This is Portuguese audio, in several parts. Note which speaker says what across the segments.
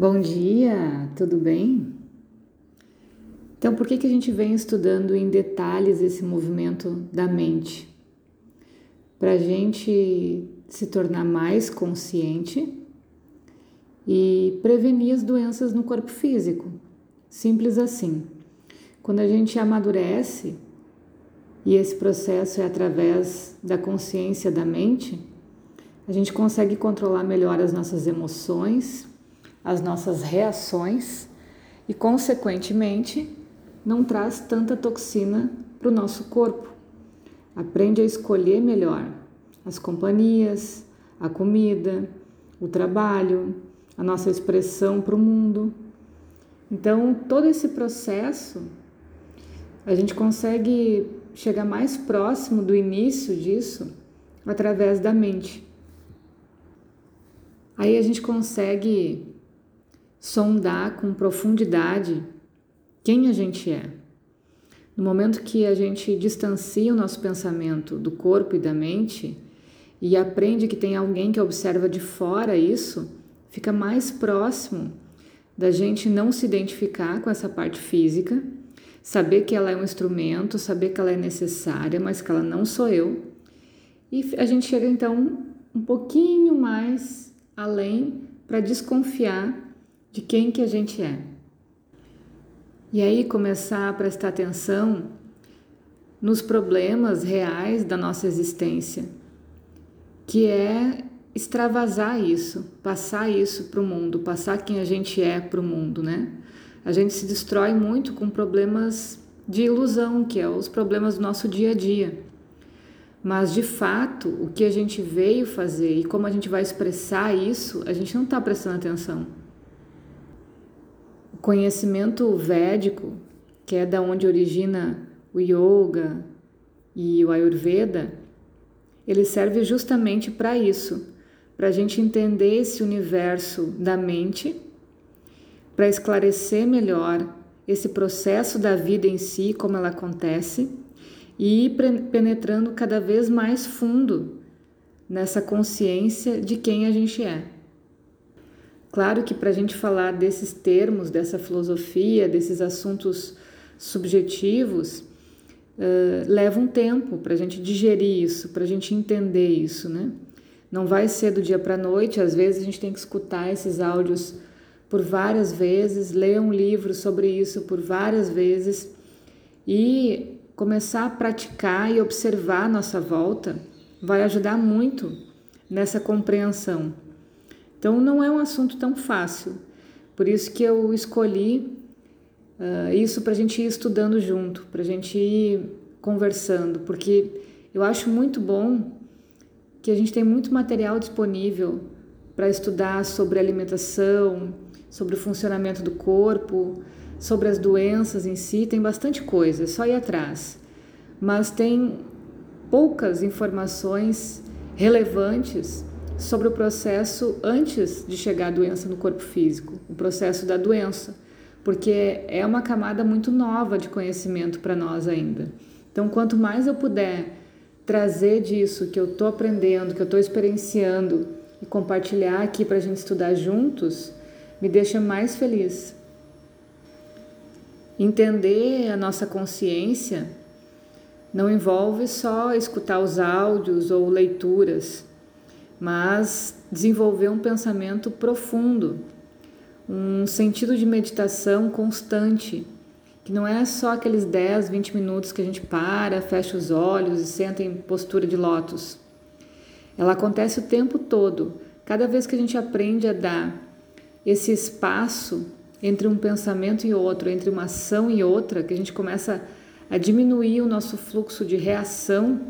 Speaker 1: Bom dia, tudo bem? Então, por que, que a gente vem estudando em detalhes esse movimento da mente? Para a gente se tornar mais consciente e prevenir as doenças no corpo físico. Simples assim. Quando a gente amadurece, e esse processo é através da consciência da mente, a gente consegue controlar melhor as nossas emoções as nossas reações e, consequentemente, não traz tanta toxina para o nosso corpo. Aprende a escolher melhor as companhias, a comida, o trabalho, a nossa expressão para o mundo. Então, todo esse processo a gente consegue chegar mais próximo do início disso através da mente. Aí a gente consegue sondar com profundidade quem a gente é. No momento que a gente distancia o nosso pensamento do corpo e da mente e aprende que tem alguém que observa de fora isso, fica mais próximo da gente não se identificar com essa parte física, saber que ela é um instrumento, saber que ela é necessária, mas que ela não sou eu. E a gente chega então um pouquinho mais além para desconfiar de quem que a gente é. E aí começar a prestar atenção nos problemas reais da nossa existência, que é extravasar isso, passar isso para o mundo, passar quem a gente é para o mundo, né? A gente se destrói muito com problemas de ilusão, que é os problemas do nosso dia a dia. Mas de fato, o que a gente veio fazer e como a gente vai expressar isso, a gente não está prestando atenção. O conhecimento védico, que é da onde origina o yoga e o ayurveda, ele serve justamente para isso, para a gente entender esse universo da mente, para esclarecer melhor esse processo da vida em si, como ela acontece, e ir penetrando cada vez mais fundo nessa consciência de quem a gente é. Claro que para a gente falar desses termos, dessa filosofia, desses assuntos subjetivos, uh, leva um tempo para a gente digerir isso, para a gente entender isso, né? Não vai ser do dia para a noite, às vezes a gente tem que escutar esses áudios por várias vezes, ler um livro sobre isso por várias vezes e começar a praticar e observar a nossa volta vai ajudar muito nessa compreensão. Então não é um assunto tão fácil. Por isso que eu escolhi uh, isso para a gente ir estudando junto, para a gente ir conversando, porque eu acho muito bom que a gente tem muito material disponível para estudar sobre alimentação, sobre o funcionamento do corpo, sobre as doenças em si, tem bastante coisa, é só ir atrás. Mas tem poucas informações relevantes sobre o processo antes de chegar a doença no corpo físico, o processo da doença, porque é uma camada muito nova de conhecimento para nós ainda. Então, quanto mais eu puder trazer disso que eu estou aprendendo, que eu estou experienciando e compartilhar aqui para a gente estudar juntos, me deixa mais feliz. Entender a nossa consciência não envolve só escutar os áudios ou leituras mas desenvolver um pensamento profundo, um sentido de meditação constante, que não é só aqueles 10, 20 minutos que a gente para, fecha os olhos e senta em postura de lótus. Ela acontece o tempo todo. Cada vez que a gente aprende a dar esse espaço entre um pensamento e outro, entre uma ação e outra, que a gente começa a diminuir o nosso fluxo de reação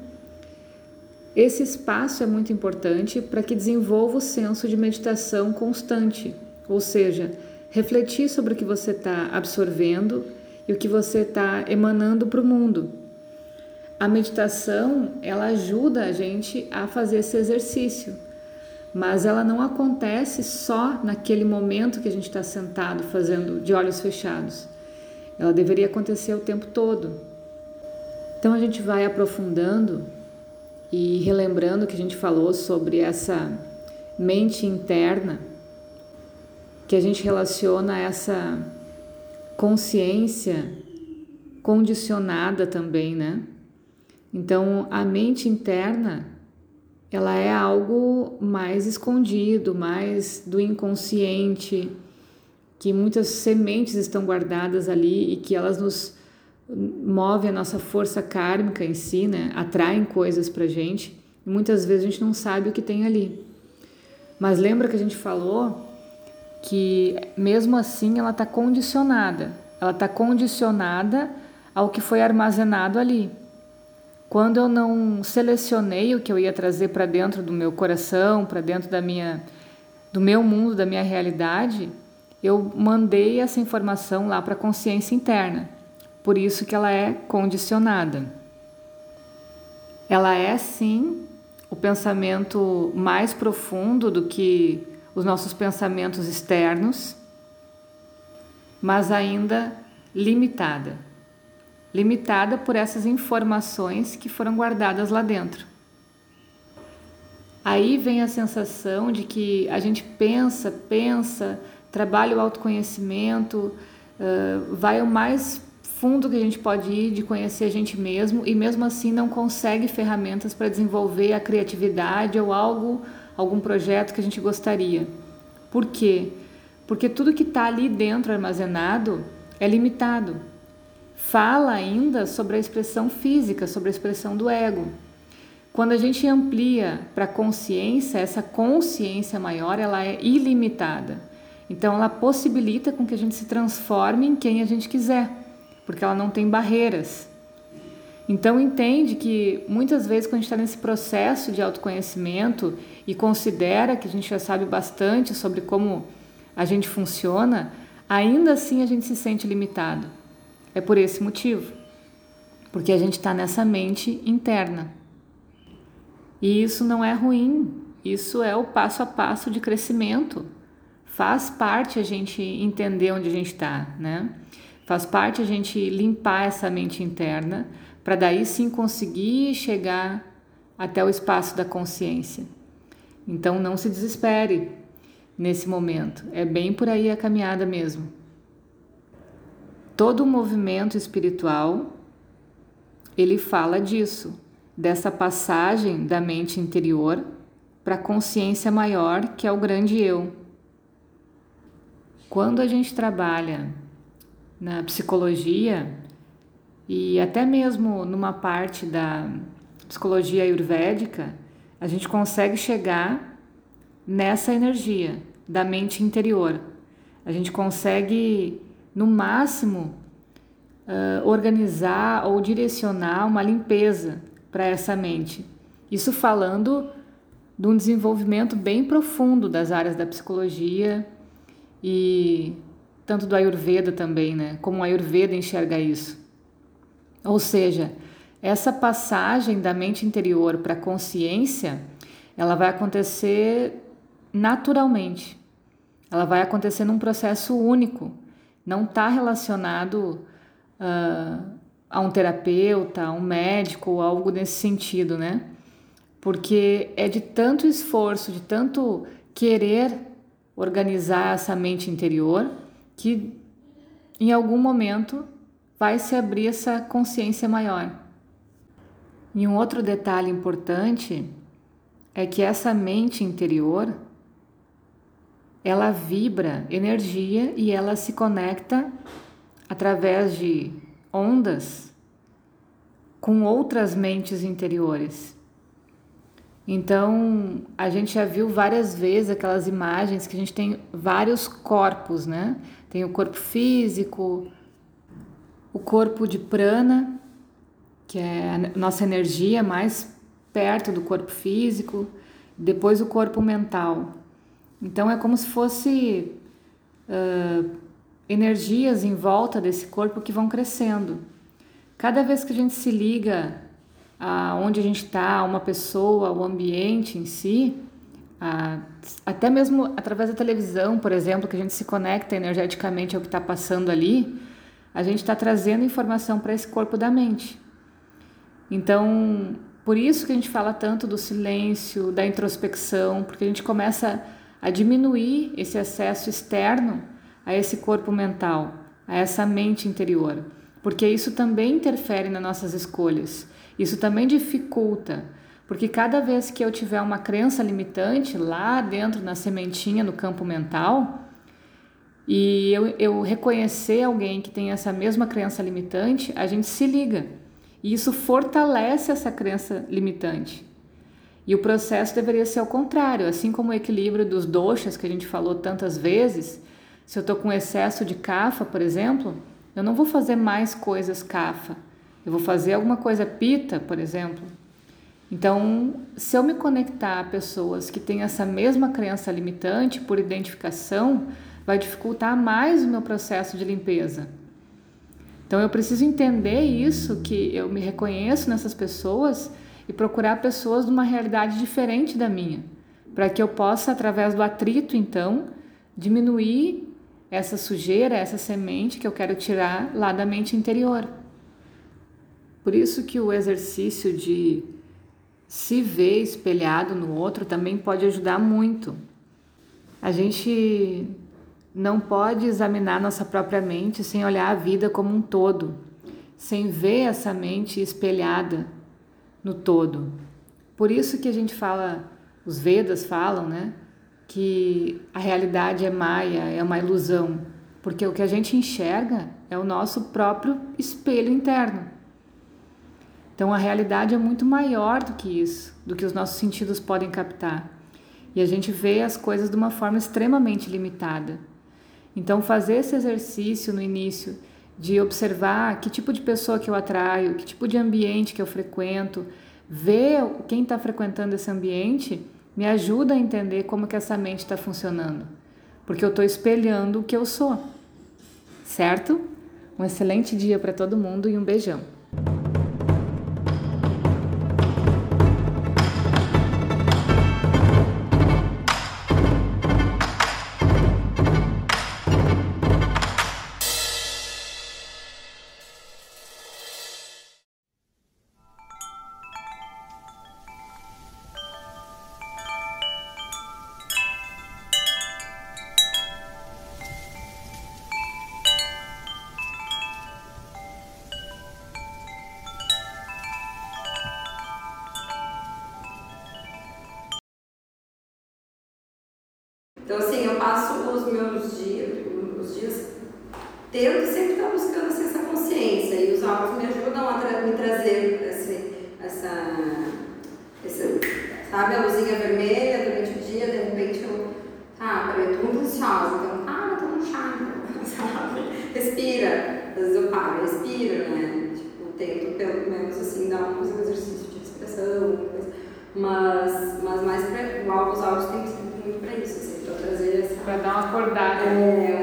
Speaker 1: esse espaço é muito importante para que desenvolva o senso de meditação constante, ou seja, refletir sobre o que você está absorvendo e o que você está emanando para o mundo. A meditação ela ajuda a gente a fazer esse exercício, mas ela não acontece só naquele momento que a gente está sentado fazendo de olhos fechados. Ela deveria acontecer o tempo todo. Então a gente vai aprofundando e relembrando que a gente falou sobre essa mente interna, que a gente relaciona essa consciência condicionada também, né? Então, a mente interna, ela é algo mais escondido, mais do inconsciente, que muitas sementes estão guardadas ali e que elas nos movem a nossa força kármica em si, né? Atraem coisas pra gente. Muitas vezes a gente não sabe o que tem ali. Mas lembra que a gente falou que mesmo assim ela está condicionada. Ela está condicionada ao que foi armazenado ali. Quando eu não selecionei o que eu ia trazer para dentro do meu coração, para dentro da minha, do meu mundo, da minha realidade, eu mandei essa informação lá para a consciência interna. Por isso que ela é condicionada. Ela é sim o pensamento mais profundo do que os nossos pensamentos externos, mas ainda limitada. Limitada por essas informações que foram guardadas lá dentro. Aí vem a sensação de que a gente pensa, pensa, trabalha o autoconhecimento, uh, vai o mais fundo que a gente pode ir de conhecer a gente mesmo e mesmo assim não consegue ferramentas para desenvolver a criatividade ou algo, algum projeto que a gente gostaria. Por quê? Porque tudo que está ali dentro armazenado é limitado. Fala ainda sobre a expressão física, sobre a expressão do ego. Quando a gente amplia para a consciência, essa consciência maior, ela é ilimitada. Então ela possibilita com que a gente se transforme em quem a gente quiser, porque ela não tem barreiras. Então entende que muitas vezes quando a gente está nesse processo de autoconhecimento e considera que a gente já sabe bastante sobre como a gente funciona, ainda assim a gente se sente limitado. É por esse motivo, porque a gente está nessa mente interna. E isso não é ruim, isso é o passo a passo de crescimento faz parte a gente entender onde a gente está, né? Faz parte a gente limpar essa mente interna para daí sim conseguir chegar até o espaço da consciência. Então não se desespere nesse momento. É bem por aí a caminhada mesmo. Todo o movimento espiritual ele fala disso, dessa passagem da mente interior para a consciência maior, que é o grande eu. Quando a gente trabalha na psicologia e até mesmo numa parte da psicologia ayurvédica, a gente consegue chegar nessa energia da mente interior. A gente consegue, no máximo, uh, organizar ou direcionar uma limpeza para essa mente. Isso falando de um desenvolvimento bem profundo das áreas da psicologia e tanto do Ayurveda também, né? Como o Ayurveda enxerga isso. Ou seja, essa passagem da mente interior para a consciência, ela vai acontecer naturalmente. Ela vai acontecer num processo único. Não está relacionado uh, a um terapeuta, a um médico ou algo nesse sentido, né? Porque é de tanto esforço, de tanto querer organizar essa mente interior, que em algum momento vai se abrir essa consciência maior. E um outro detalhe importante é que essa mente interior ela vibra energia e ela se conecta através de ondas com outras mentes interiores. Então, a gente já viu várias vezes aquelas imagens que a gente tem vários corpos, né? Tem o corpo físico, o corpo de prana, que é a nossa energia mais perto do corpo físico, depois o corpo mental. Então, é como se fosse uh, energias em volta desse corpo que vão crescendo. Cada vez que a gente se liga a onde a gente está, uma pessoa, o ambiente em si, a, até mesmo através da televisão, por exemplo, que a gente se conecta energeticamente ao que está passando ali, a gente está trazendo informação para esse corpo da mente. Então, por isso que a gente fala tanto do silêncio, da introspecção, porque a gente começa a diminuir esse acesso externo a esse corpo mental, a essa mente interior, porque isso também interfere nas nossas escolhas. Isso também dificulta, porque cada vez que eu tiver uma crença limitante lá dentro na sementinha, no campo mental, e eu, eu reconhecer alguém que tem essa mesma crença limitante, a gente se liga. E isso fortalece essa crença limitante. E o processo deveria ser o contrário, assim como o equilíbrio dos doxas que a gente falou tantas vezes. Se eu estou com excesso de cafa, por exemplo, eu não vou fazer mais coisas cafa. Eu vou fazer alguma coisa pita, por exemplo. Então, se eu me conectar a pessoas que têm essa mesma crença limitante por identificação, vai dificultar mais o meu processo de limpeza. Então, eu preciso entender isso, que eu me reconheço nessas pessoas e procurar pessoas de uma realidade diferente da minha, para que eu possa, através do atrito, então, diminuir essa sujeira, essa semente que eu quero tirar lá da mente interior. Por isso que o exercício de se ver espelhado no outro também pode ajudar muito. A gente não pode examinar nossa própria mente sem olhar a vida como um todo, sem ver essa mente espelhada no todo. Por isso que a gente fala, os Vedas falam, né, que a realidade é maia, é uma ilusão, porque o que a gente enxerga é o nosso próprio espelho interno. Então a realidade é muito maior do que isso, do que os nossos sentidos podem captar. E a gente vê as coisas de uma forma extremamente limitada. Então fazer esse exercício no início de observar que tipo de pessoa que eu atraio, que tipo de ambiente que eu frequento, ver quem está frequentando esse ambiente me ajuda a entender como que essa mente está funcionando, porque eu estou espelhando o que eu sou, certo? Um excelente dia para todo mundo e um beijão.
Speaker 2: Passo os meus dias, os dias tendo sempre estar buscando assim, essa consciência e os áudios me ajudam a tra me trazer esse, essa, essa, sabe, a luzinha vermelha durante o dia, de repente eu, tá, peraí, eu tô muito ansiosa, então, para, toma um chá, então, sabe, respira, às vezes eu paro, respiro, né, tipo, tento pelo menos assim dar um exercício de respiração, mas, mas mais pra, os áudios tem que ser muito para isso, assim, para trazer essa.
Speaker 1: Para dar uma acordada.
Speaker 2: É.